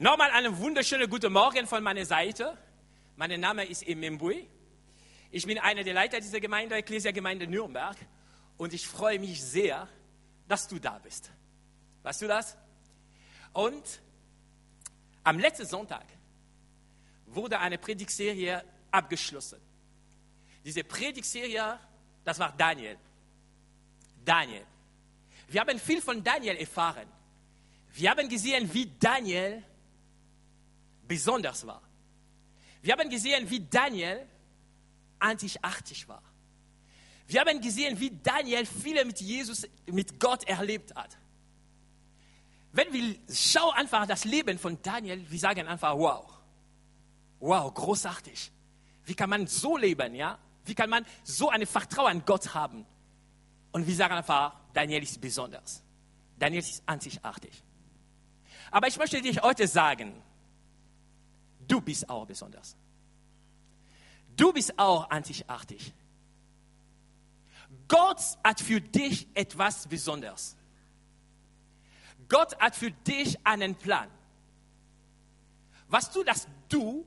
Nochmal einen wunderschönen guten Morgen von meiner Seite. Mein Name ist Emembui. Ich bin einer der Leiter dieser Gemeinde, Ecclesia-Gemeinde Nürnberg. Und ich freue mich sehr, dass du da bist. Weißt du das? Und am letzten Sonntag wurde eine Predigtserie abgeschlossen. Diese Predigtserie, das war Daniel. Daniel. Wir haben viel von Daniel erfahren. Wir haben gesehen, wie Daniel besonders war. Wir haben gesehen, wie Daniel einzigartig war. Wir haben gesehen, wie Daniel viele mit Jesus, mit Gott erlebt hat. Wenn wir schauen einfach das Leben von Daniel, wir sagen einfach, wow, wow, großartig. Wie kann man so leben, ja? Wie kann man so ein Vertrauen an Gott haben? Und wir sagen einfach, Daniel ist besonders. Daniel ist einzigartig. Aber ich möchte dir heute sagen, Du bist auch besonders. Du bist auch einzigartig. Gott hat für dich etwas Besonderes. Gott hat für dich einen Plan. Was du, dass du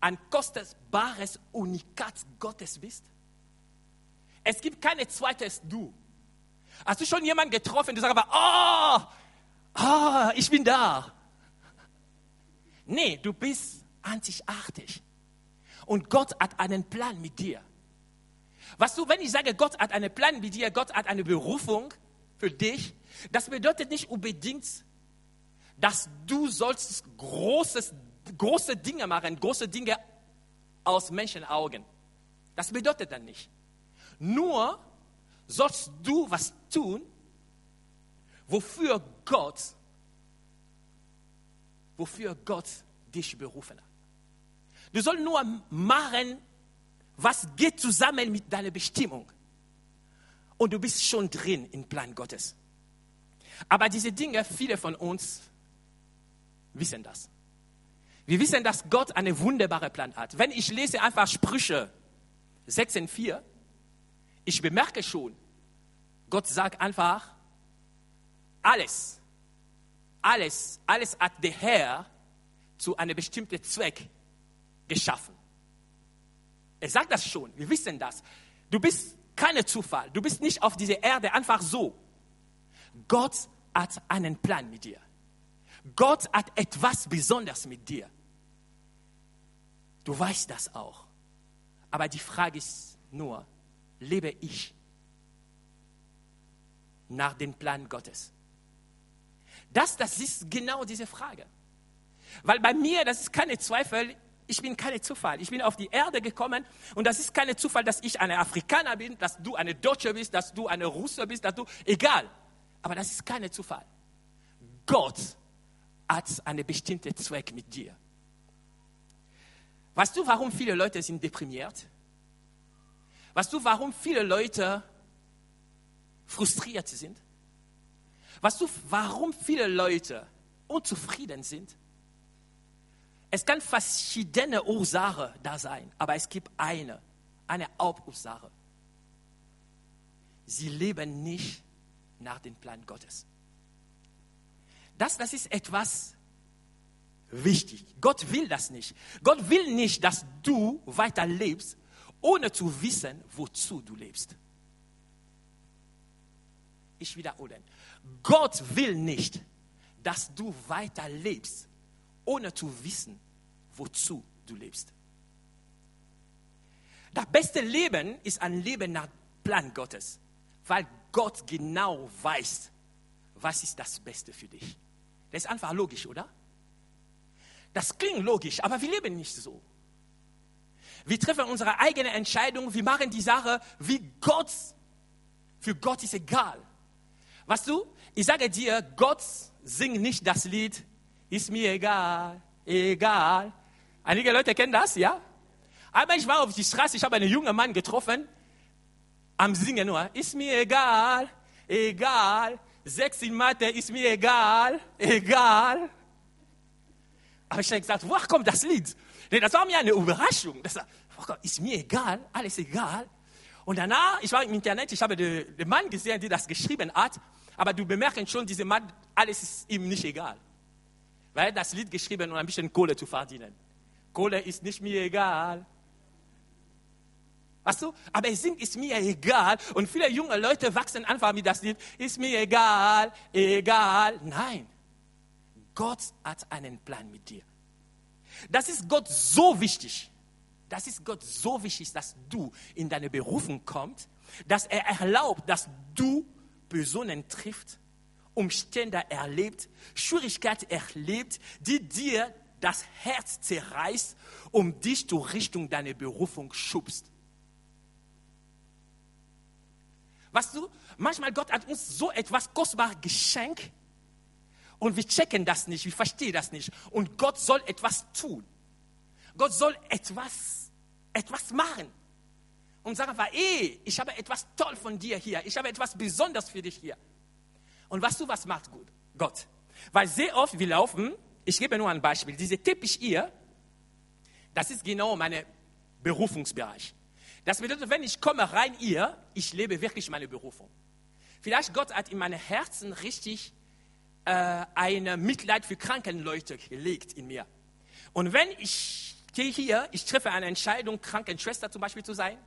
ein kostbares Unikat Gottes bist? Es gibt kein zweites Du. Hast du schon jemanden getroffen, der sagt aber, oh, oh, ich bin da. Nee, du bist einzigartig. Und Gott hat einen Plan mit dir. Was du, wenn ich sage, Gott hat einen Plan mit dir, Gott hat eine Berufung für dich, das bedeutet nicht unbedingt, dass du sollst großes, große Dinge machen, große Dinge aus Menschenaugen. Das bedeutet dann nicht. Nur sollst du was tun, wofür Gott wofür Gott dich berufen hat. Du sollst nur machen, was geht zusammen mit deiner Bestimmung. Und du bist schon drin im Plan Gottes. Aber diese Dinge, viele von uns wissen das. Wir wissen, dass Gott einen wunderbaren Plan hat. Wenn ich lese einfach Sprüche 6,4, ich bemerke schon, Gott sagt einfach, alles, alles, alles hat der Herr zu einem bestimmten Zweck geschaffen. Er sagt das schon, wir wissen das. Du bist kein Zufall, du bist nicht auf dieser Erde einfach so. Gott hat einen Plan mit dir. Gott hat etwas Besonderes mit dir. Du weißt das auch. Aber die Frage ist nur, lebe ich nach dem Plan Gottes? Das, das ist genau diese Frage. Weil bei mir, das ist keine Zweifel, ich bin keine Zufall. Ich bin auf die Erde gekommen und das ist keine Zufall, dass ich eine Afrikaner bin, dass du eine Deutsche bist, dass du eine Russe bist, dass du, egal. Aber das ist keine Zufall. Gott hat einen bestimmten Zweck mit dir. Weißt du, warum viele Leute sind deprimiert? Weißt du, warum viele Leute frustriert sind? Weißt du, warum viele Leute unzufrieden sind? Es kann verschiedene Ursachen da sein, aber es gibt eine, eine Hauptursache. Sie leben nicht nach dem Plan Gottes. Das, das ist etwas wichtig. Gott will das nicht. Gott will nicht, dass du weiter lebst, ohne zu wissen, wozu du lebst. Ich wiederhole. Gott will nicht, dass du weiter lebst, ohne zu wissen, wozu du lebst. Das beste Leben ist ein Leben nach Plan Gottes, weil Gott genau weiß, was ist das Beste für dich. Das ist einfach logisch, oder? Das klingt logisch, aber wir leben nicht so. Wir treffen unsere eigene Entscheidung, wir machen die Sache, wie Gott, für Gott ist egal. Weißt du, ich sage dir, Gott singt nicht das Lied, ist mir egal, egal. Einige Leute kennen das, ja? Aber ich war auf die Straße, ich habe einen jungen Mann getroffen, am Singen nur, ist mir egal, egal. Sechs in Mathe ist mir egal, egal. Aber ich habe gesagt, woher kommt das Lied? Das war mir eine Überraschung. Das war, ist mir egal, alles egal. Und danach, ich war im Internet, ich habe den, Mann gesehen, der das geschrieben hat. Aber du bemerkst schon, dieser Mann, alles ist ihm nicht egal. Weil das Lied geschrieben, um ein bisschen Kohle zu verdienen. Kohle ist nicht mir egal. Weißt du? Aber es singt, ist mir egal. Und viele junge Leute wachsen einfach mit das Lied, ist mir egal, egal. Nein. Gott hat einen Plan mit dir. Das ist Gott so wichtig. Das ist Gott so wichtig, dass du in deine Berufung kommst, dass er erlaubt, dass du Personen trifft, Umstände erlebt, Schwierigkeiten erlebt, die dir das Herz zerreißt, um dich zur Richtung deiner Berufung schubst. Weißt du, manchmal Gott hat uns so etwas kostbares geschenkt und wir checken das nicht, wir verstehen das nicht. Und Gott soll etwas tun. Gott soll etwas, etwas machen. Und sagen ey, ich habe etwas toll von dir hier. Ich habe etwas Besonderes für dich hier. Und weißt du, was macht gut? Gott. Weil sehr oft wir laufen, ich gebe nur ein Beispiel, diese Teppich hier, das ist genau mein Berufungsbereich. Das bedeutet, wenn ich komme rein hier, ich lebe wirklich meine Berufung. Vielleicht Gott hat in meinem Herzen richtig äh, ein Mitleid für kranken Leute gelegt in mir. Und wenn ich gehe hier, ich treffe eine Entscheidung, Krankenschwester zum Beispiel zu sein,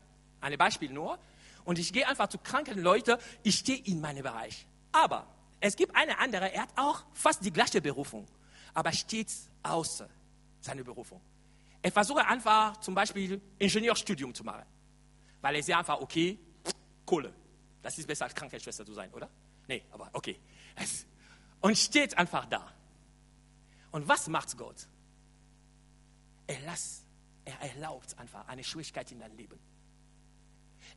ein Beispiel nur, und ich gehe einfach zu kranken Leuten, ich stehe in meinem Bereich. Aber es gibt eine andere, er hat auch fast die gleiche Berufung, aber steht außer seiner Berufung. Er versucht einfach zum Beispiel Ingenieurstudium zu machen, weil er sieht einfach, okay, Kohle, das ist besser als Krankenschwester zu sein, oder? Nee, aber okay. Und steht einfach da. Und was macht Gott? Er, lässt, er erlaubt einfach eine Schwierigkeit in dein Leben.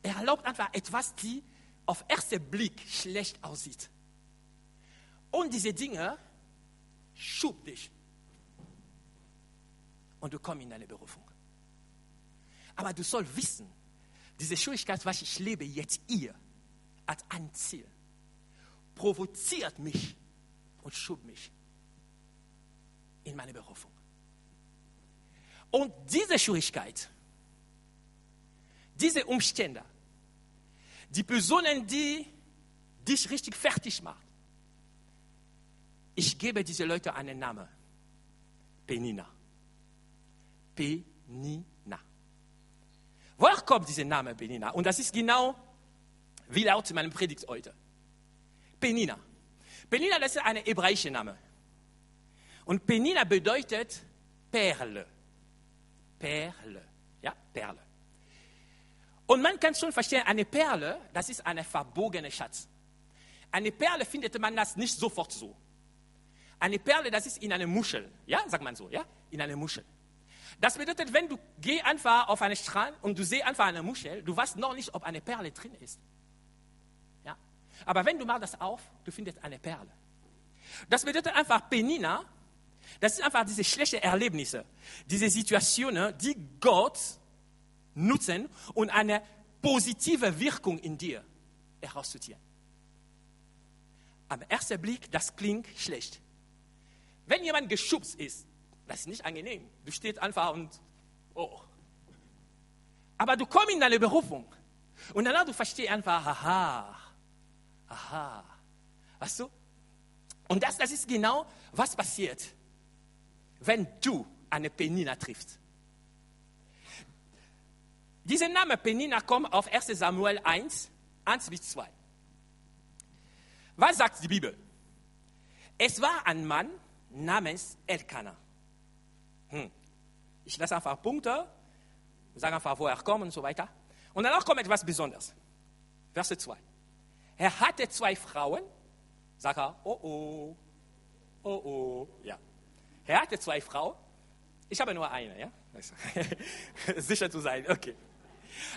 Er erlaubt einfach etwas, die auf ersten Blick schlecht aussieht. Und diese Dinge schub dich. Und du kommst in deine Berufung. Aber du sollst wissen, diese Schwierigkeit, was ich lebe jetzt hier, hat ein Ziel. Provoziert mich und schub mich in meine Berufung. Und diese Schwierigkeit, diese Umstände, die Personen, die dich richtig fertig machen, ich gebe diese Leute einen Namen. Penina. Penina. Woher kommt dieser Name Penina? Und das ist genau wie laut meine Predigt heute. Penina. Penina, das ist ein hebräischer Name. Und Penina bedeutet Perle. Perle. Ja, Perle. Und man kann schon verstehen, eine Perle, das ist ein verbogener Schatz. Eine Perle findet man das nicht sofort so. Eine Perle, das ist in einer Muschel. Ja, sagt man so, ja? In einer Muschel. Das bedeutet, wenn du gehst einfach auf einen Strand und du siehst einfach eine Muschel, du weißt noch nicht, ob eine Perle drin ist. Aber wenn du mal das auf, du findest eine Perle. Das bedeutet einfach Penina, das sind einfach diese schlechten Erlebnisse, diese Situationen, die Gott nutzen, um eine positive Wirkung in dir herauszuziehen. Am ersten Blick, das klingt schlecht. Wenn jemand geschubst ist, das ist nicht angenehm. Du stehst einfach und, oh. Aber du kommst in deine Berufung. Und danach du verstehst einfach, haha, aha, weißt du? Und das, das ist genau, was passiert, wenn du eine Penina triffst. Dieser Name Penina kommt auf 1 Samuel 1, 1 bis 2. Was sagt die Bibel? Es war ein Mann namens Elkanah. Hm. Ich lasse einfach Punkte, sage einfach, woher er kommt und so weiter. Und danach kommt etwas Besonderes. Verse 2. Er hatte zwei Frauen. Sag er, oh oh, oh oh, ja. Er hatte zwei Frauen. Ich habe nur eine, ja. Sicher zu sein, okay.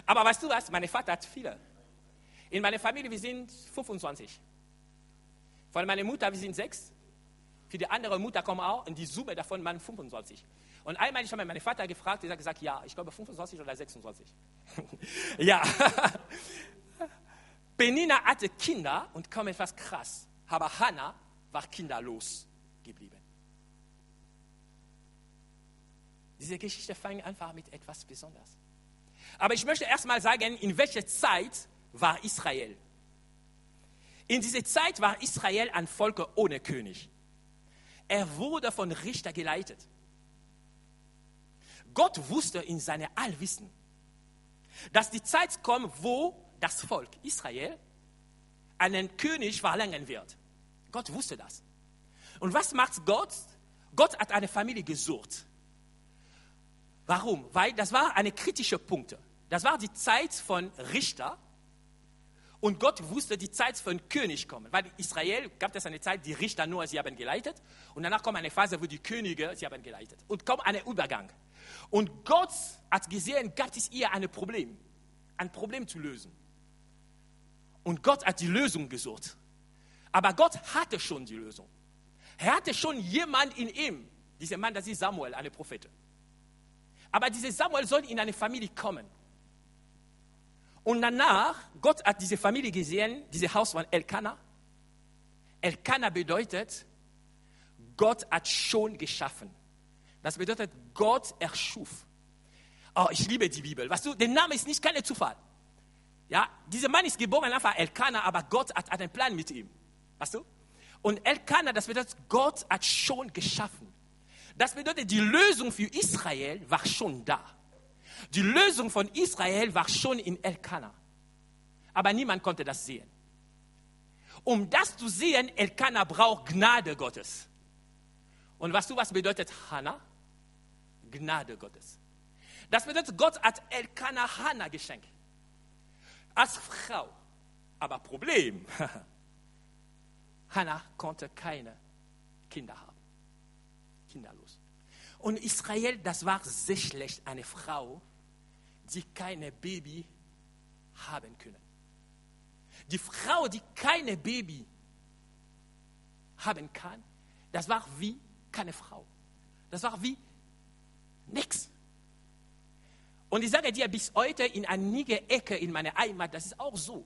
Aber weißt du was? Mein Vater hat viele. In meiner Familie, wir sind 25. Von meiner Mutter, wir sind sechs. Für die andere Mutter kommen auch und die Summe davon waren 25. Und einmal ich habe meinen Vater gefragt, er hat gesagt, ja, ich glaube 25 oder 26. ja. Penina hatte Kinder und kam etwas krass, aber Hannah war kinderlos geblieben. Diese Geschichte fängt einfach mit etwas Besonderes. Aber ich möchte erst mal sagen, in welcher Zeit war Israel? In dieser Zeit war Israel ein Volk ohne König. Er wurde von Richter geleitet. Gott wusste in seiner Allwissen, dass die Zeit kommt, wo das Volk Israel einen König verlangen wird. Gott wusste das. Und was macht Gott? Gott hat eine Familie gesucht. Warum? Weil das war eine kritische Punkt. Das war die Zeit von Richter. Und Gott wusste, die Zeit von König kommen. Weil Israel gab es eine Zeit, die Richter nur, sie haben geleitet. Und danach kommt eine Phase, wo die Könige, sie haben geleitet. Und kommt ein Übergang. Und Gott hat gesehen, gab es ihr ein Problem. Ein Problem zu lösen. Und Gott hat die Lösung gesucht. Aber Gott hatte schon die Lösung. Er hatte schon jemand in ihm. Dieser Mann, das ist Samuel, eine Prophet. Aber dieser Samuel soll in eine Familie kommen. Und danach, Gott hat diese Familie gesehen, dieses Haus von Elkanah. Elkanah bedeutet, Gott hat schon geschaffen. Das bedeutet, Gott erschuf. Oh, ich liebe die Bibel. Weißt du, der Name ist nicht kein Zufall. Ja, dieser Mann ist geboren einfach Elkanah, aber Gott hat einen Plan mit ihm. Weißt du? Und Elkanah, das bedeutet, Gott hat schon geschaffen. Das bedeutet, die Lösung für Israel war schon da. Die Lösung von Israel war schon in Elkanah. Aber niemand konnte das sehen. Um das zu sehen, Elkanah braucht Gnade Gottes. Und weißt du, was bedeutet Hannah? Gnade Gottes. Das bedeutet, Gott hat Elkanah Hannah geschenkt. Als Frau. Aber Problem. Hannah konnte keine Kinder haben. Kinderlos. Und Israel, das war sehr schlecht, eine Frau, die keine Baby haben können. Die Frau, die keine Baby haben kann, das war wie keine Frau. Das war wie nichts. Und ich sage dir, bis heute in einigen Ecke in meiner Heimat, das ist auch so.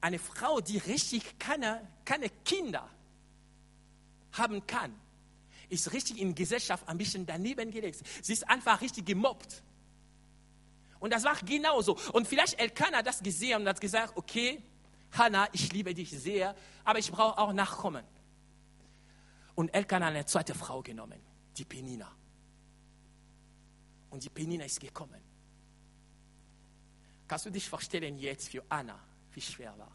Eine Frau, die richtig keine, keine Kinder haben kann, ist richtig in Gesellschaft ein bisschen daneben gelegt. Sie ist einfach richtig gemobbt. Und das war genauso. Und vielleicht Elkanah das gesehen und hat gesagt, okay, Hannah, ich liebe dich sehr, aber ich brauche auch Nachkommen. Und Elkanah hat eine zweite Frau genommen, die Penina. Und die Penina ist gekommen. Kannst du dich vorstellen jetzt für Anna, wie schwer war?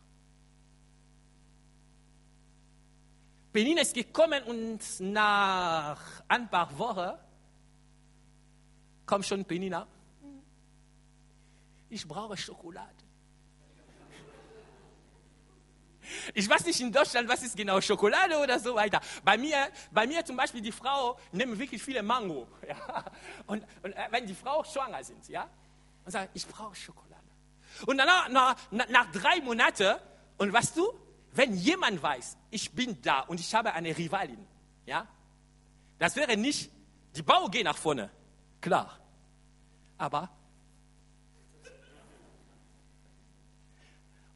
Penina ist gekommen und nach ein paar Wochen kommt schon Penina ich brauche Schokolade. Ich weiß nicht in Deutschland, was ist genau Schokolade oder so weiter. Bei mir, bei mir zum Beispiel, die Frau nimmt wirklich viele Mango. Ja? Und, und äh, wenn die Frau schwanger sind, ja, und sagt, ich brauche Schokolade. Und danach, nach, nach drei Monaten, und weißt du, wenn jemand weiß, ich bin da und ich habe eine Rivalin, ja, das wäre nicht, die Bau geht nach vorne, klar. Aber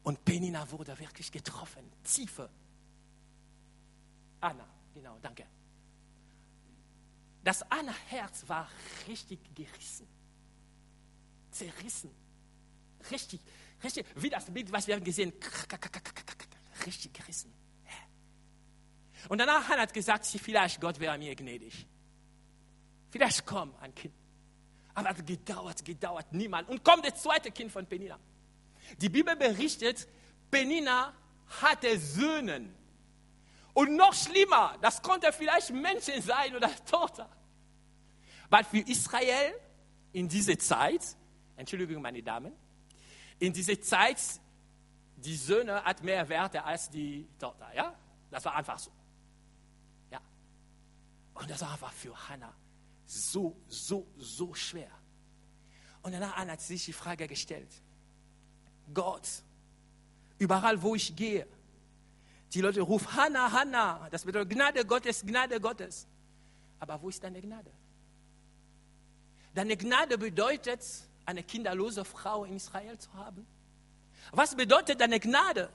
Und Penina wurde wirklich getroffen. Tiefe. Anna, genau, danke. Das Anna-Herz war richtig gerissen. Zerrissen. Richtig, richtig, wie das Bild, was wir haben gesehen, richtig gerissen. Und danach hat gesagt, vielleicht Gott wäre mir gnädig. Vielleicht komm ein Kind. Aber es hat gedauert, gedauert, niemand. Und kommt das zweite Kind von Penina. Die Bibel berichtet, Penina hatte Söhne. Und noch schlimmer, das konnte vielleicht Menschen sein oder Tochter. Weil für Israel in dieser Zeit, Entschuldigung meine Damen, in dieser Zeit, die Söhne hat mehr Werte als die Tochter. Ja? Das war einfach so. Ja. Und das war einfach für Hannah so, so, so schwer. Und danach hat sich die Frage gestellt, Gott. Überall, wo ich gehe. Die Leute rufen, Hanna, Hanna. Das bedeutet Gnade Gottes, Gnade Gottes. Aber wo ist deine Gnade? Deine Gnade bedeutet, eine kinderlose Frau in Israel zu haben. Was bedeutet deine Gnade?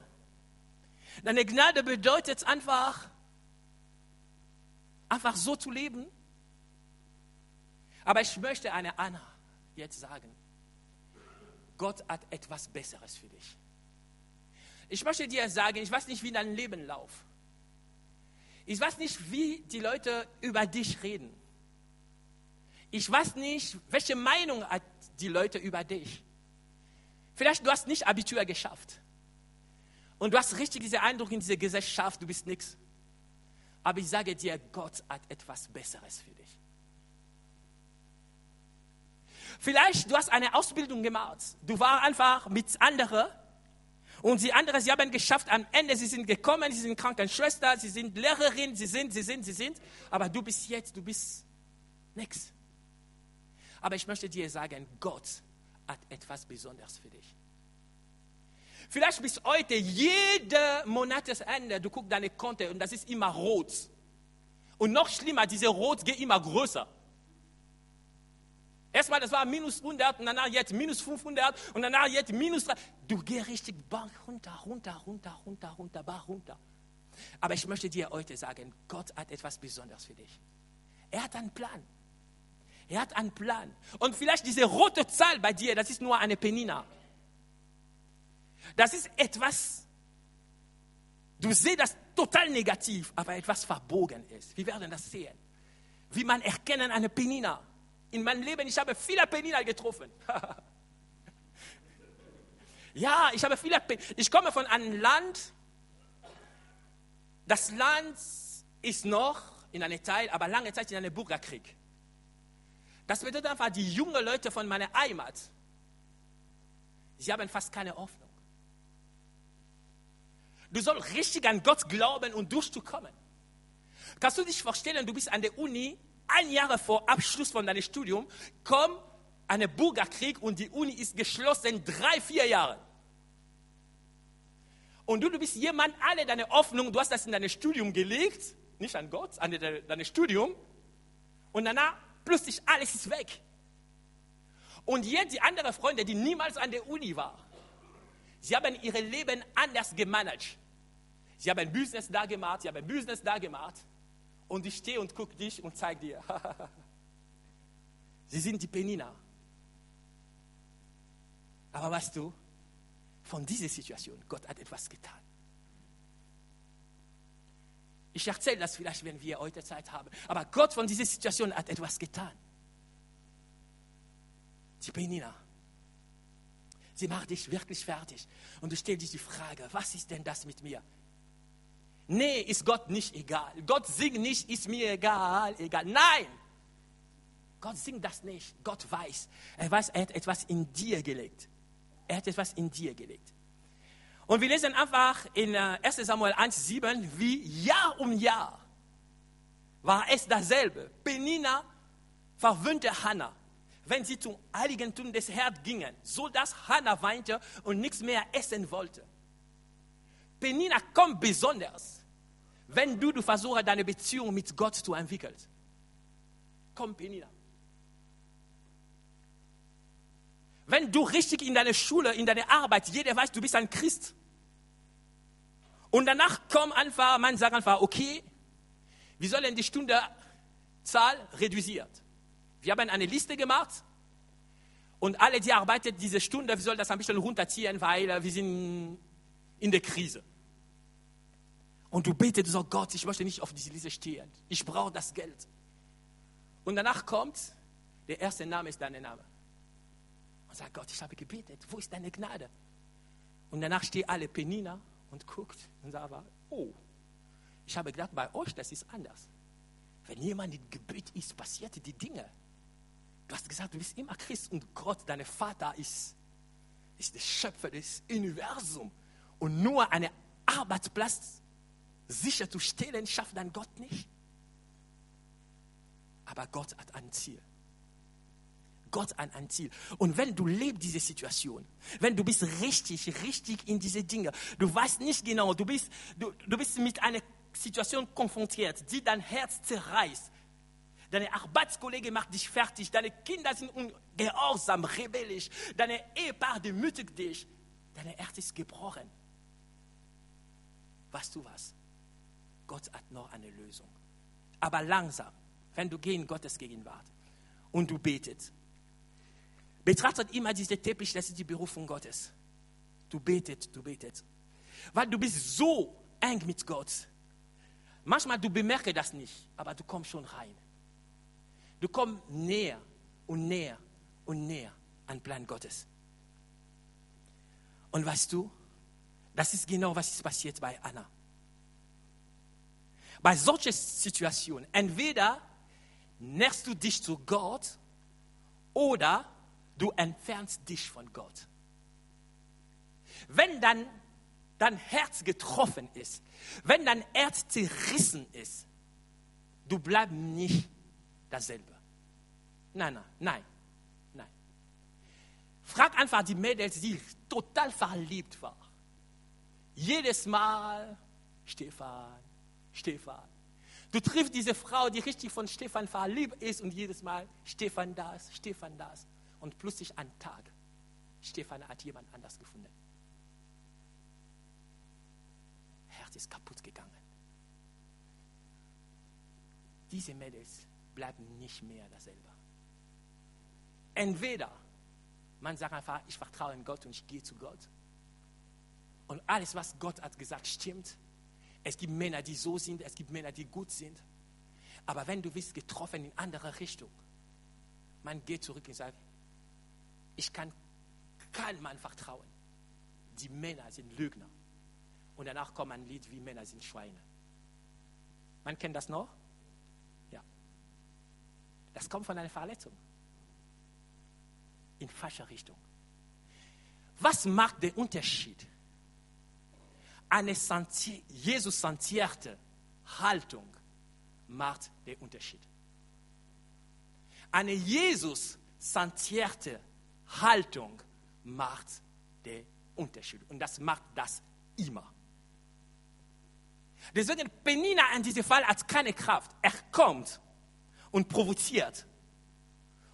Deine Gnade bedeutet einfach, einfach so zu leben. Aber ich möchte eine Anna jetzt sagen. Gott hat etwas Besseres für dich. Ich möchte dir sagen, ich weiß nicht, wie dein Leben läuft. Ich weiß nicht, wie die Leute über dich reden. Ich weiß nicht, welche Meinung hat die Leute über dich. Vielleicht du hast nicht Abitur geschafft. Und du hast richtig diesen Eindruck in dieser Gesellschaft, du bist nichts. Aber ich sage dir, Gott hat etwas Besseres für dich. Vielleicht du hast eine Ausbildung gemacht. Du warst einfach mit anderen und die anderen, sie haben geschafft, am Ende, sie sind gekommen, sie sind Krankenschwester, sie sind Lehrerin, sie sind, sie sind, sie sind. Aber du bist jetzt, du bist nichts. Aber ich möchte dir sagen, Gott hat etwas Besonderes für dich. Vielleicht bis heute, jede Monatsende, du guckst deine Konto und das ist immer rot. Und noch schlimmer, diese Rot geht immer größer. Erstmal, das war minus 100 und danach jetzt minus 500 und danach jetzt minus 3. Du gehst richtig Bank runter, runter, runter, runter, runter, runter. Aber ich möchte dir heute sagen, Gott hat etwas Besonderes für dich. Er hat einen Plan. Er hat einen Plan. Und vielleicht diese rote Zahl bei dir, das ist nur eine Penina. Das ist etwas, du siehst das total negativ, aber etwas verbogen ist. Wir werden das sehen. Wie man erkennen eine Penina in meinem Leben, ich habe viele Penina getroffen. ja, ich habe viele Penina. Ich komme von einem Land, das Land ist noch in einem Teil, aber lange Zeit in einem Bürgerkrieg. Das bedeutet einfach, die jungen Leute von meiner Heimat, sie haben fast keine Hoffnung. Du sollst richtig an Gott glauben und durchzukommen. Kannst du dich vorstellen, du bist an der Uni ein Jahr vor Abschluss von deinem Studium kommt ein Bürgerkrieg und die Uni ist geschlossen drei, vier Jahre. Und du, du bist jemand, alle deine Hoffnung, du hast das in dein Studium gelegt, nicht an Gott, an dein Studium. Und danach plötzlich alles ist weg. Und jetzt die anderen Freunde, die niemals an der Uni waren, sie haben ihr Leben anders gemanagt. Sie haben ein Business da gemacht, sie haben ein Business da gemacht und ich stehe und gucke dich und zeige dir. Sie sind die Penina. Aber weißt du, von dieser Situation, Gott hat etwas getan. Ich erzähle das vielleicht, wenn wir heute Zeit haben. Aber Gott von dieser Situation hat etwas getan. Die Penina. Sie macht dich wirklich fertig. Und du stellst dich die Frage, was ist denn das mit mir? Nee, ist Gott nicht egal. Gott singt nicht, ist mir egal, egal. Nein! Gott singt das nicht. Gott weiß. Er weiß, er hat etwas in dir gelegt. Er hat etwas in dir gelegt. Und wir lesen einfach in 1 äh, Samuel 1,7, wie Jahr um Jahr war es dasselbe. Penina verwöhnte Hannah, wenn sie zum Heiligentum des Herrn gingen, so dass Hannah weinte und nichts mehr essen wollte. Penina kommt besonders wenn du, du versuchst, deine Beziehung mit Gott zu entwickeln. Komm, Penina. Wenn du richtig in deiner Schule, in deiner Arbeit, jeder weiß, du bist ein Christ. Und danach kommt einfach, man sagt einfach, okay, wir sollen die Stundenzahl reduziert. Wir haben eine Liste gemacht und alle, die arbeiten diese Stunde, wir sollen das ein bisschen runterziehen, weil wir sind in der Krise. Und du betest, du sagst, Gott, ich möchte nicht auf diese Liste stehen. Ich brauche das Geld. Und danach kommt, der erste Name ist dein Name. Und sagt, Gott, ich habe gebetet, wo ist deine Gnade? Und danach steht alle Penina und guckt und sagt, oh, ich habe gedacht, bei euch, das ist anders. Wenn jemand im Gebet ist, passiert die Dinge. Du hast gesagt, du bist immer Christ und Gott, dein Vater, ist, ist der Schöpfer des Universums. Und nur ein Arbeitsplatz sicherzustellen, schafft dann Gott nicht. Aber Gott hat ein Ziel. Gott hat ein Ziel. Und wenn du lebst diese Situation, wenn du bist richtig, richtig in diese Dinge, du weißt nicht genau, du bist, du, du bist mit einer Situation konfrontiert, die dein Herz zerreißt. Deine Arbeitskollege macht dich fertig, deine Kinder sind ungehorsam, rebellisch, deine Ehepaar demütigt dich, dein Herz ist gebrochen. Weißt du was? Gott hat noch eine Lösung. Aber langsam, wenn du gehst in Gottes Gegenwart und du betest, betrachtet immer diese Teppich, das ist die Berufung Gottes. Du betet, du betet. Weil du bist so eng mit Gott. Manchmal du bemerkst das nicht, aber du kommst schon rein. Du kommst näher und näher und näher an den Plan Gottes. Und weißt du, das ist genau, was ist passiert bei Anna. Bei solchen Situationen, entweder näherst du dich zu Gott oder du entfernst dich von Gott. Wenn dann dein Herz getroffen ist, wenn dein Herz zerrissen ist, du bleibst nicht dasselbe. Nein, nein, nein, nein. Frag einfach die Mädels, die total verliebt waren. Jedes Mal, Stefan, Stefan. Du triffst diese Frau, die richtig von Stefan verliebt ist und jedes Mal Stefan das, Stefan das. Und plötzlich ein Tag, Stefan hat jemand anders gefunden. Herz ist kaputt gegangen. Diese Mädels bleiben nicht mehr dasselbe. Entweder man sagt einfach, ich vertraue in Gott und ich gehe zu Gott. Und alles, was Gott hat gesagt, stimmt. Es gibt Männer, die so sind, es gibt Männer, die gut sind. Aber wenn du bist getroffen in andere Richtung, man geht zurück und sagt, ich kann keinem Mann vertrauen. Die Männer sind Lügner. Und danach kommt ein Lied wie Männer sind Schweine. Man kennt das noch? Ja. Das kommt von einer Verletzung. In falscher Richtung. Was macht den Unterschied? Eine Jesus santierte Haltung macht den Unterschied. Eine Jesus santierte Haltung macht den Unterschied. Und das macht das immer. Deswegen Penina in diesem Fall hat keine Kraft. Er kommt und provoziert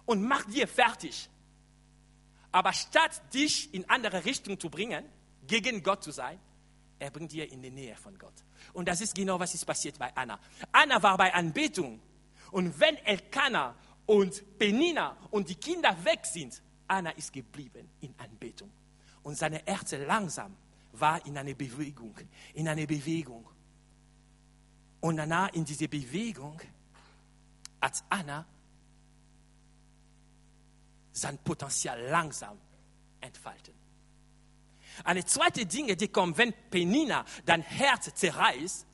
und macht dir fertig. Aber statt dich in andere Richtung zu bringen, gegen Gott zu sein, er bringt dir in die Nähe von Gott. Und das ist genau, was ist passiert bei Anna. Anna war bei Anbetung. Und wenn Elkanah und Penina und die Kinder weg sind, Anna ist geblieben in Anbetung. Und seine Herz langsam war in eine Bewegung, in eine Bewegung. Und danach in diese Bewegung hat Anna sein Potenzial langsam entfalten. Eine zweite Dinge, die kommt, wenn Penina dein Herz zerreißt,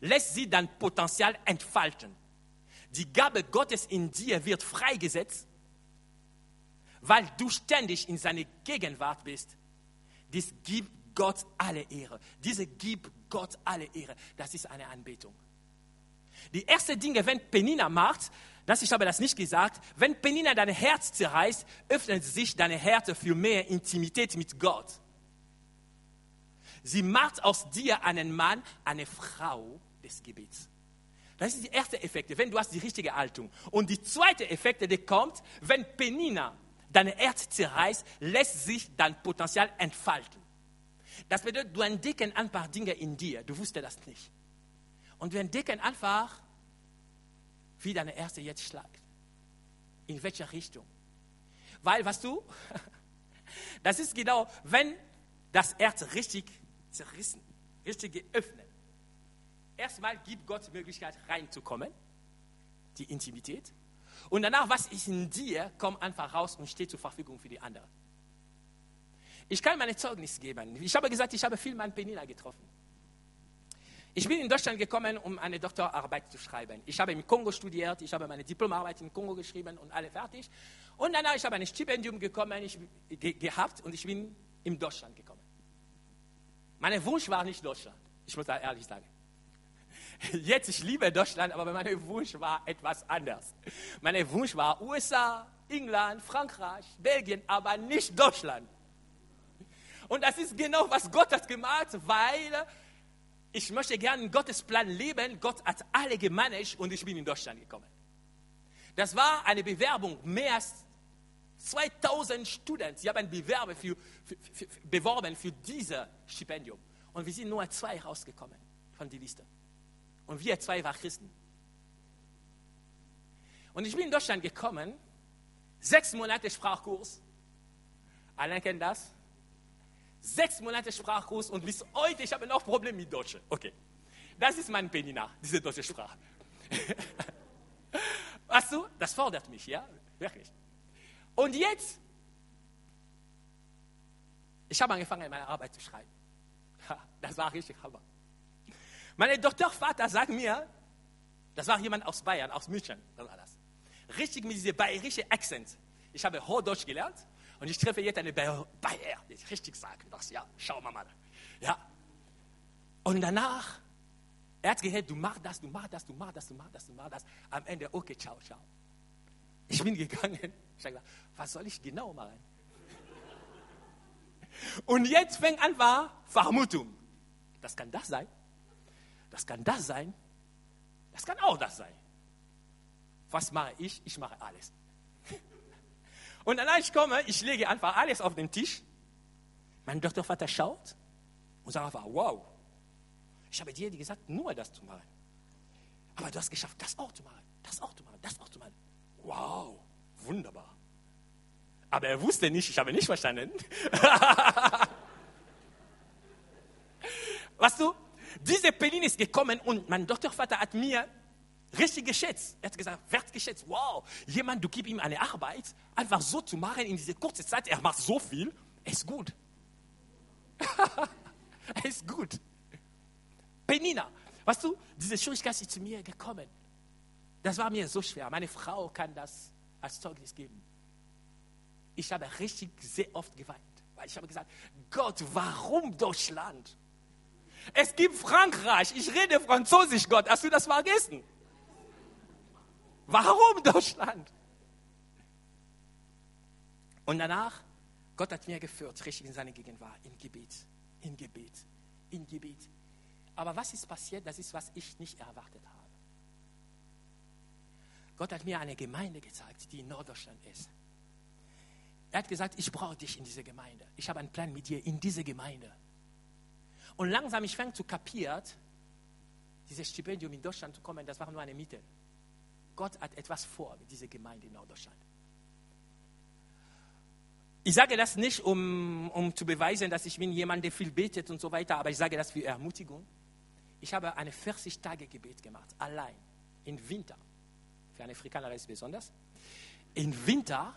lässt sie dein Potenzial entfalten. Die Gabe Gottes in dir wird freigesetzt, weil du ständig in seiner Gegenwart bist. Dies gibt Gott alle Ehre. Diese gibt Gott alle Ehre. Das ist eine Anbetung. Die erste Dinge, wenn Penina macht, das ich habe das nicht gesagt, wenn Penina dein Herz zerreißt, öffnet sich deine Herz für mehr Intimität mit Gott. Sie macht aus dir einen Mann, eine Frau des Gebets. Das ist die erste Effekte, wenn du hast die richtige Haltung. Und die zweite Effekte, die kommt, wenn Penina dein Herz zerreißt, lässt sich dein Potenzial entfalten. Das bedeutet, du entdeckst ein paar Dinge in dir, du wusstest das nicht. Und wir entdecken einfach, wie deine Erste jetzt schlagt. In welcher Richtung. Weil, was du, das ist genau, wenn das Herz richtig zerrissen, richtig geöffnet. Erstmal gibt Gott die Möglichkeit reinzukommen, die Intimität. Und danach, was ist in dir, kommt einfach raus und steht zur Verfügung für die anderen. Ich kann meine Zeugnis geben. Ich habe gesagt, ich habe viel Mann Penina getroffen. Ich bin in Deutschland gekommen, um eine Doktorarbeit zu schreiben. Ich habe im Kongo studiert, ich habe meine Diplomarbeit in Kongo geschrieben und alle fertig. Und danach ich habe ein Stipendium gekommen, ich, ge, gehabt und ich bin in Deutschland gekommen. Mein Wunsch war nicht Deutschland, ich muss da ehrlich sagen. Jetzt, ich liebe Deutschland, aber mein Wunsch war etwas anders. Mein Wunsch war USA, England, Frankreich, Belgien, aber nicht Deutschland. Und das ist genau, was Gott hat gemacht, weil ich möchte gerne Gottes Plan leben. Gott hat alle gemanagt und ich bin in Deutschland gekommen. Das war eine Bewerbung, mehr als 2000 Studenten. Sie haben Bewerber für, für, für, beworben für dieses Stipendium. Und wir sind nur zwei rausgekommen von der Liste. Und wir zwei waren Christen. Und ich bin in Deutschland gekommen, sechs Monate Sprachkurs. Alle kennen das? Sechs Monate Sprachkurs und bis heute, ich habe noch Probleme mit Deutsch. Okay. Das ist mein Penina, diese deutsche Sprache. weißt du, das fordert mich, ja, wirklich. Und jetzt, ich habe angefangen, meine Arbeit zu schreiben. Das war richtig Hammer. Meine Doktorvater sagt mir, das war jemand aus Bayern, aus München, das war das. Richtig mit diesem bayerischen Akzent. Ich habe Hochdeutsch gelernt und ich treffe jetzt eine Bayer, die richtig sagt. Das, ja, schau mal mal. Ja. Und danach, er hat gehört, du machst das, du machst das, du machst das, du machst das, du machst das. Am Ende, okay, ciao, ciao. Ich bin gegangen. Ich habe gesagt, was soll ich genau machen? Und jetzt fängt an, war Vermutung. Das kann das sein. Das kann das sein. Das kann auch das sein. Was mache ich? Ich mache alles. Und dann, ich komme, ich lege einfach alles auf den Tisch. Mein Doktorvater schaut und sagt einfach, wow, ich habe dir gesagt, nur das zu machen. Aber du hast geschafft, das auch zu machen, das auch zu machen, das auch zu machen. Wow, wunderbar. Aber er wusste nicht, ich habe nicht verstanden. weißt du, diese Pelin ist gekommen und mein Doktorvater hat mir richtig geschätzt. Er hat gesagt, wertgeschätzt, wow, jemand, du gibst ihm eine Arbeit, einfach so zu machen in dieser kurzen Zeit, er macht so viel, ist gut. ist gut. Penina, weißt du, diese Schwierigkeit ist zu mir gekommen. Das war mir so schwer. Meine Frau kann das als Zeugnis geben. Ich habe richtig sehr oft geweint, weil ich habe gesagt, Gott, warum Deutschland? Es gibt Frankreich, ich rede Französisch, Gott, hast du das vergessen? Warum Deutschland? Und danach, Gott hat mir geführt, richtig in seine Gegenwart, in Gebet, in Gebet, in Gebet. Aber was ist passiert? Das ist, was ich nicht erwartet habe. Gott hat mir eine Gemeinde gezeigt, die in Norddeutschland ist. Er hat gesagt, ich brauche dich in diese Gemeinde. Ich habe einen Plan mit dir in diese Gemeinde. Und langsam, ich fange zu kapieren, dieses Stipendium in Deutschland zu kommen, das war nur eine Miete. Gott hat etwas vor mit dieser Gemeinde in Norddeutschland. Ich sage das nicht, um, um zu beweisen, dass ich bin jemand, der viel betet und so weiter, aber ich sage das für Ermutigung. Ich habe eine 40-Tage-Gebet gemacht, allein, im Winter. Für einen Afrikaner ist es besonders. Im Winter,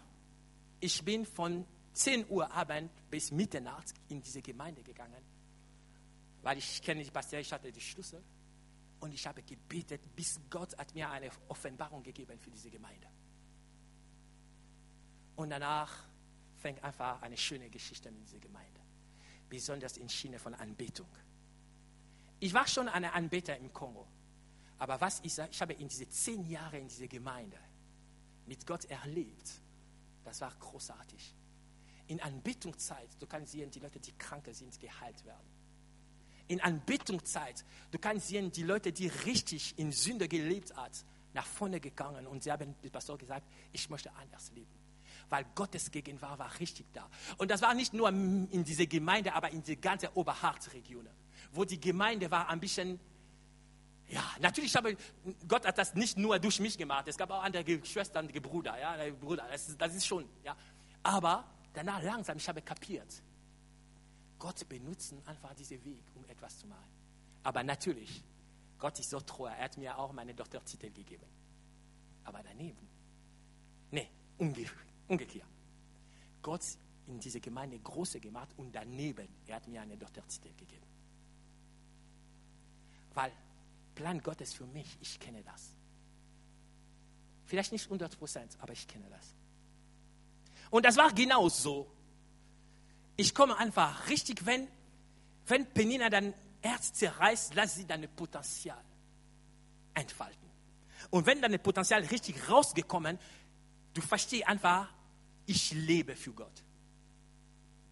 ich bin von 10 Uhr Abend bis Mitternacht in diese Gemeinde gegangen, weil ich kenne die Pastor, ich hatte die Schlüssel. Und ich habe gebetet, bis Gott hat mir eine Offenbarung gegeben für diese Gemeinde. Und danach fängt einfach eine schöne Geschichte mit dieser Gemeinde. Besonders in China von Anbetung. Ich war schon eine Anbeter im Kongo. Aber was ich sage, ich habe in diese zehn Jahre in dieser Gemeinde mit Gott erlebt, das war großartig. In Anbetungszeit, du kannst sehen, die Leute, die krank sind, geheilt werden in Anbetungszeit, du kannst sehen, die Leute, die richtig in Sünde gelebt haben, nach vorne gegangen und sie haben dem Pastor gesagt, ich möchte anders leben. Weil Gottes Gegenwart war richtig da. Und das war nicht nur in dieser Gemeinde, aber in der ganzen Oberharz-Region, wo die Gemeinde war ein bisschen, ja, natürlich habe Gott hat das nicht nur durch mich gemacht. Es gab auch andere Schwestern, Brüder, ja, Brüder, das, das ist schon, ja. Aber danach langsam, ich habe kapiert, Gott benutzen einfach diesen Weg, um etwas zu machen. Aber natürlich, Gott ist so treu, er hat mir auch meine Doktortitel gegeben. Aber daneben, nee, umge umgekehrt. Gott in diese Gemeinde große gemacht und daneben, er hat mir einen Doktortitel gegeben. Weil Plan Gottes für mich, ich kenne das. Vielleicht nicht 100 Prozent, aber ich kenne das. Und das war genau so ich komme einfach richtig, wenn, wenn Penina dein Herz zerreißt, lass sie dein Potenzial entfalten. Und wenn dein Potenzial richtig rausgekommen, du verstehst einfach, ich lebe für Gott.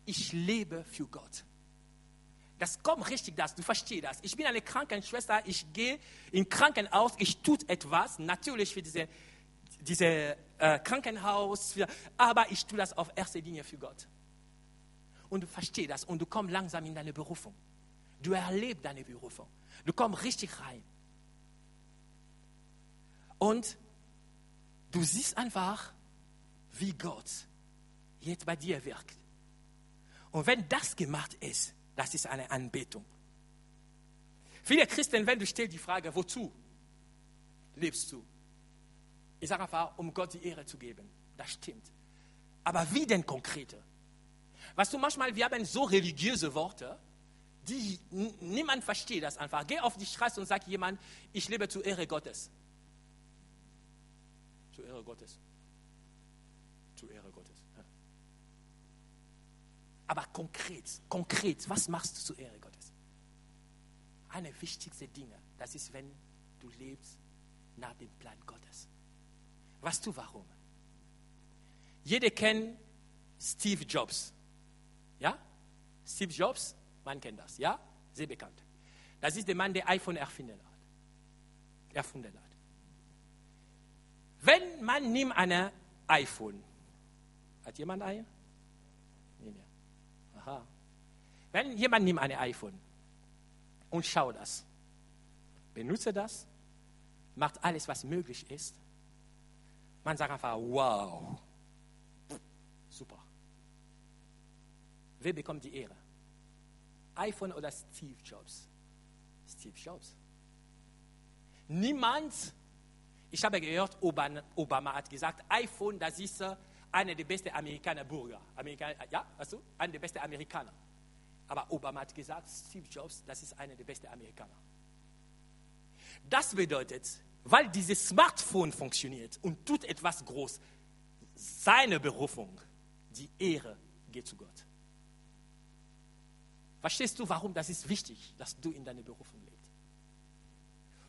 Ich lebe für Gott. Das kommt richtig, das, du verstehst das. Ich bin eine Krankenschwester, ich gehe im Krankenhaus, ich tue etwas, natürlich für diese, diese äh, Krankenhaus, für, aber ich tue das auf erster Linie für Gott und du verstehst das und du kommst langsam in deine Berufung. Du erlebst deine Berufung. Du kommst richtig rein. Und du siehst einfach, wie Gott jetzt bei dir wirkt. Und wenn das gemacht ist, das ist eine Anbetung. Viele Christen, wenn du stellst die Frage, wozu lebst du? Ich sage einfach, um Gott die Ehre zu geben. Das stimmt. Aber wie denn konkrete? Weißt du, manchmal, wir haben so religiöse Worte, die niemand versteht das einfach. Geh auf die Straße und sag jemand, ich lebe zur Ehre Gottes. Zur Ehre Gottes. Zur Ehre Gottes. Aber konkret, konkret, was machst du zur Ehre Gottes? Eine wichtigste Dinge, das ist, wenn du lebst nach dem Plan Gottes. Weißt du warum? Jeder kennt Steve Jobs. Ja? Steve Jobs, man kennt das, ja? Sehr bekannt. Das ist der Mann, der iPhone erfunden hat. Erfunden hat. Wenn man nimmt ein iPhone, hat jemand ein? Nee, nee. Aha. Wenn jemand nimmt ein iPhone und schaut das, benutze das, macht alles, was möglich ist, man sagt einfach, wow, Wer bekommt die Ehre? iPhone oder Steve Jobs? Steve Jobs. Niemand, ich habe gehört, Obama, Obama hat gesagt, iPhone, das ist einer der besten Amerikaner Bürger. Amerikaner, ja, weißt du, einer der besten Amerikaner. Aber Obama hat gesagt, Steve Jobs, das ist einer der besten Amerikaner. Das bedeutet, weil dieses Smartphone funktioniert und tut etwas groß, seine Berufung, die Ehre geht zu Gott. Verstehst du, warum das ist wichtig, dass du in deiner Berufung lebst?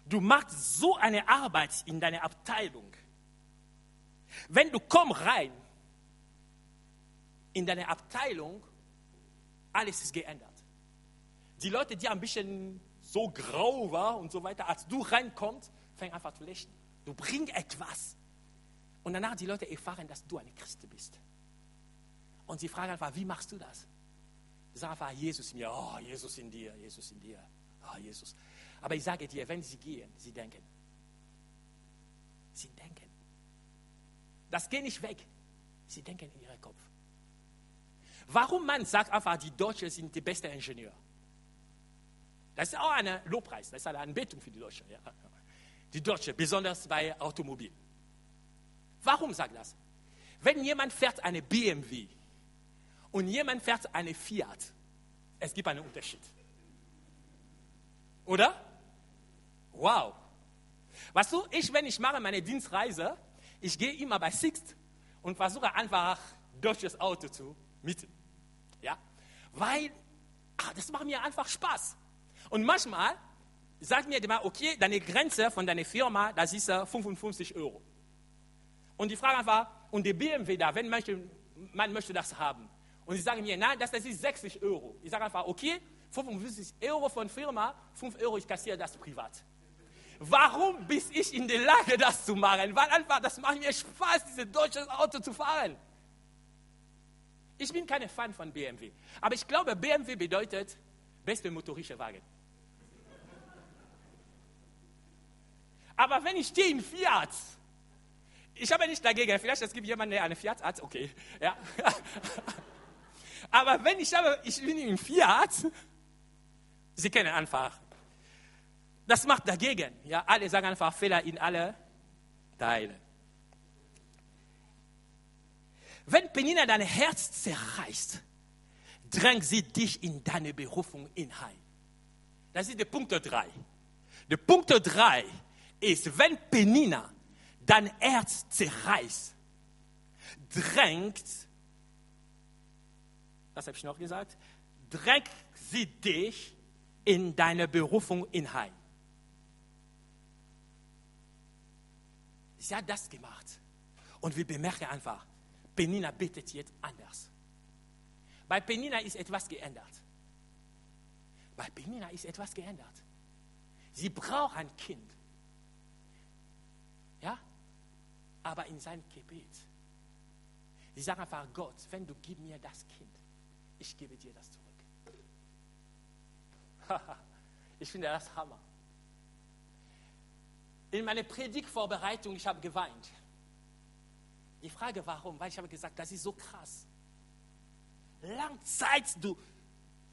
Du machst so eine Arbeit in deiner Abteilung. Wenn du kommst rein in deine Abteilung, alles ist geändert. Die Leute, die ein bisschen so grau waren und so weiter, als du reinkommst, fängt einfach zu lächeln. Du bringst etwas. Und danach die Leute erfahren, dass du ein Christ bist. Und sie fragen einfach, wie machst du das? Sagen einfach, Jesus in mir, oh, Jesus in dir, Jesus in dir, oh, Jesus. Aber ich sage dir, wenn sie gehen, sie denken. Sie denken. Das geht nicht weg. Sie denken in ihrem Kopf. Warum man sagt einfach, die Deutschen sind die besten Ingenieure? Das ist auch ein Lobpreis, das ist eine Anbetung für die Deutschen. Ja die Deutsche, besonders bei Automobil. Warum sagt das? Wenn jemand fährt eine BMW und jemand fährt eine Fiat, es gibt einen Unterschied. Oder? Wow. Weißt du, ich, wenn ich mache meine Dienstreise, ich gehe immer bei Sixt und versuche einfach deutsches Auto zu mieten. Ja? Weil, ach, das macht mir einfach Spaß. Und manchmal Sag mir mal, okay, deine Grenze von deiner Firma, das ist 55 Euro. Und die fragen einfach, und die BMW da, wenn möchte, man möchte das haben. Und sie sagen mir, nein, das, das ist 60 Euro. Ich sage einfach, okay, 55 Euro von Firma, 5 Euro, ich kassiere das privat. Warum bin ich in der Lage, das zu machen? Weil einfach, das macht mir Spaß, dieses deutsche Auto zu fahren. Ich bin kein Fan von BMW. Aber ich glaube, BMW bedeutet beste motorische Wagen. Aber wenn ich stehe in Fiat, ich habe nicht dagegen, vielleicht es gibt jemanden, der eine Fiat hat, okay. Ja. Aber wenn ich habe, ich bin in Fiat, Sie kennen einfach. Das macht dagegen. Ja, alle sagen einfach Fehler in alle Teile. Wenn Penina dein Herz zerreißt, drängt sie dich in deine Berufung hinein. Das ist der Punkt 3. Der Punkt 3 ist, wenn Penina dein Herz zerreißt, drängt, was habe ich noch gesagt? Drängt sie dich in deine Berufung hinein. Sie hat das gemacht. Und wir bemerken einfach, Penina betet jetzt anders. Bei Penina ist etwas geändert. Bei Penina ist etwas geändert. Sie braucht ein Kind aber in sein Gebet. Sie sagen einfach, Gott, wenn du gib mir das Kind, ich gebe dir das zurück. ich finde das Hammer. In meiner Predigtvorbereitung, ich habe geweint. Die Frage, warum? Weil ich habe gesagt, das ist so krass. Lang Zeit, du,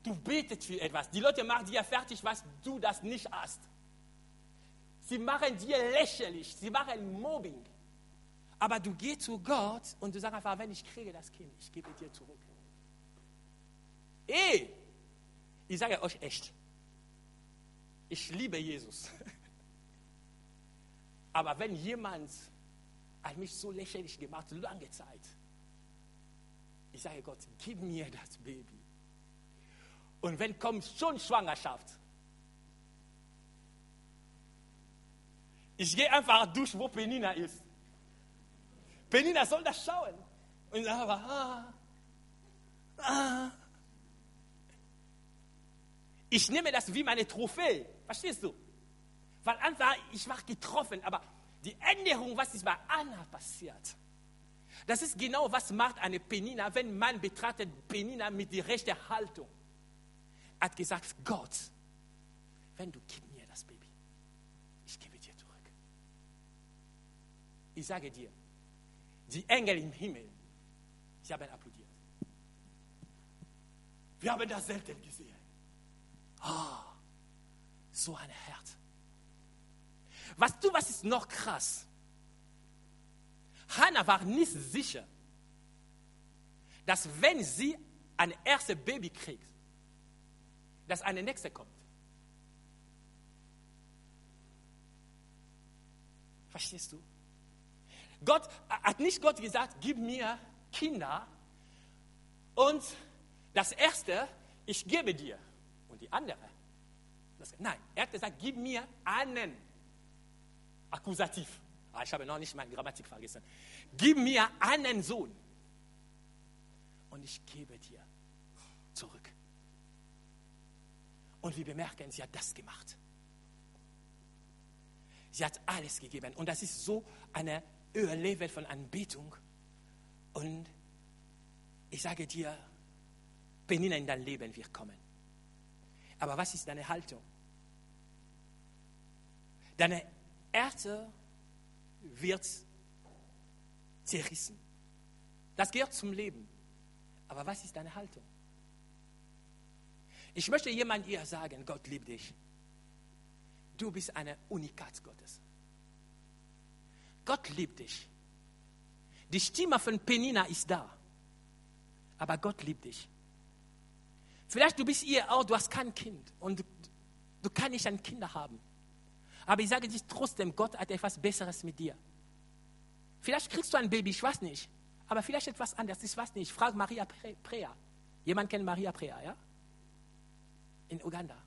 Du betest für etwas. Die Leute machen dir fertig, was du das nicht hast. Sie machen dir lächerlich. Sie machen Mobbing. Aber du gehst zu Gott und du sagst einfach, wenn ich kriege das Kind, ich gebe dir zurück. Ey, ich sage euch echt, ich liebe Jesus. Aber wenn jemand hat mich so lächerlich gemacht, lange Zeit, ich sage Gott, gib mir das Baby. Und wenn kommt schon Schwangerschaft, ich gehe einfach durch, wo Penina ist. Penina soll das schauen. Und ich sage, ah, ah. Ich nehme das wie meine Trophäe. Verstehst du? Weil einfach, ich war getroffen, aber die Änderung, was ist bei Anna passiert, das ist genau, was macht eine Penina, wenn man betrachtet Penina mit der rechten Haltung. Hat gesagt, Gott, wenn du gib mir das Baby, ich gebe dir zurück. Ich sage dir, die Engel im Himmel, sie haben applaudiert. Wir haben das selten gesehen. Ah, so ein Herz. Was du, was ist noch krass? Hannah war nicht sicher, dass wenn sie ein erstes Baby kriegt, dass eine nächste kommt. Verstehst du? Gott hat nicht Gott gesagt, gib mir Kinder und das erste, ich gebe dir die andere. Nein, er hat gesagt, gib mir einen Akkusativ. Ah, ich habe noch nicht meine Grammatik vergessen. Gib mir einen Sohn und ich gebe dir zurück. Und wir bemerken, sie hat das gemacht. Sie hat alles gegeben. Und das ist so eine höhere Level von Anbetung. Und ich sage dir, Penina in dein Leben wird kommen. Aber was ist deine Haltung? Deine Erde wird zerrissen. Das gehört zum Leben. Aber was ist deine Haltung? Ich möchte jemand hier sagen, Gott liebt dich. Du bist eine Unikat Gottes. Gott liebt dich. Die Stimme von Penina ist da. Aber Gott liebt dich. Vielleicht du bist hier auch, du hast kein Kind und du, du kannst nicht ein Kind haben. Aber ich sage dir trotzdem, Gott hat etwas Besseres mit dir. Vielleicht kriegst du ein Baby, ich weiß nicht. Aber vielleicht etwas anderes, ich weiß nicht. Frag Maria Prea. Jemand kennt Maria Prea, ja? In Uganda.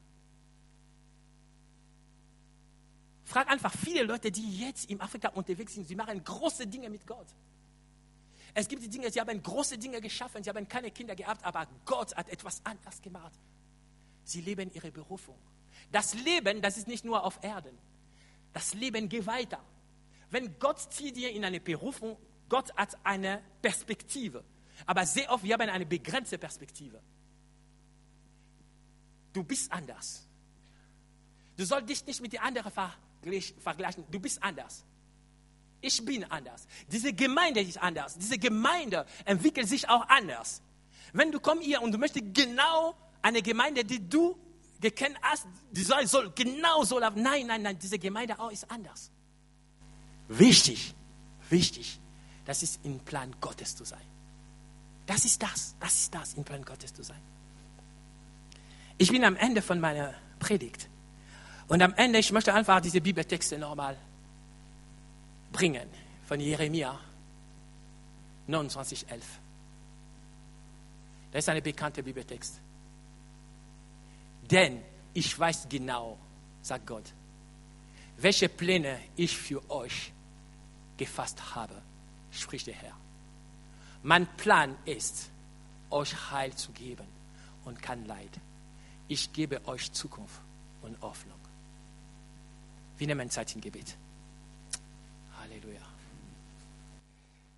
Frag einfach viele Leute, die jetzt in Afrika unterwegs sind, sie machen große Dinge mit Gott. Es gibt die Dinge, sie haben große Dinge geschaffen, sie haben keine Kinder gehabt, aber Gott hat etwas anderes gemacht. Sie leben ihre Berufung. Das Leben, das ist nicht nur auf Erden. Das Leben geht weiter. Wenn Gott zieht dir in eine Berufung, Gott hat eine Perspektive. Aber sehr oft, wir haben eine begrenzte Perspektive. Du bist anders. Du sollst dich nicht mit den anderen vergleichen. Du bist anders. Ich bin anders. Diese Gemeinde ist anders. Diese Gemeinde entwickelt sich auch anders. Wenn du kommst hier und du möchtest genau eine Gemeinde, die du gekannt hast, die soll, soll genau so laufen. Nein, nein, nein, diese Gemeinde auch ist anders. Wichtig, wichtig, das ist im Plan Gottes zu sein. Das ist das, das ist das, im Plan Gottes zu sein. Ich bin am Ende von meiner Predigt. Und am Ende, ich möchte einfach diese Bibeltexte nochmal bringen von Jeremia 29,11. Das ist ein bekannter Bibeltext. Denn ich weiß genau, sagt Gott, welche Pläne ich für euch gefasst habe, spricht der Herr. Mein Plan ist, euch Heil zu geben und kein Leid. Ich gebe euch Zukunft und Hoffnung. Wir nehmen Zeit im Gebet.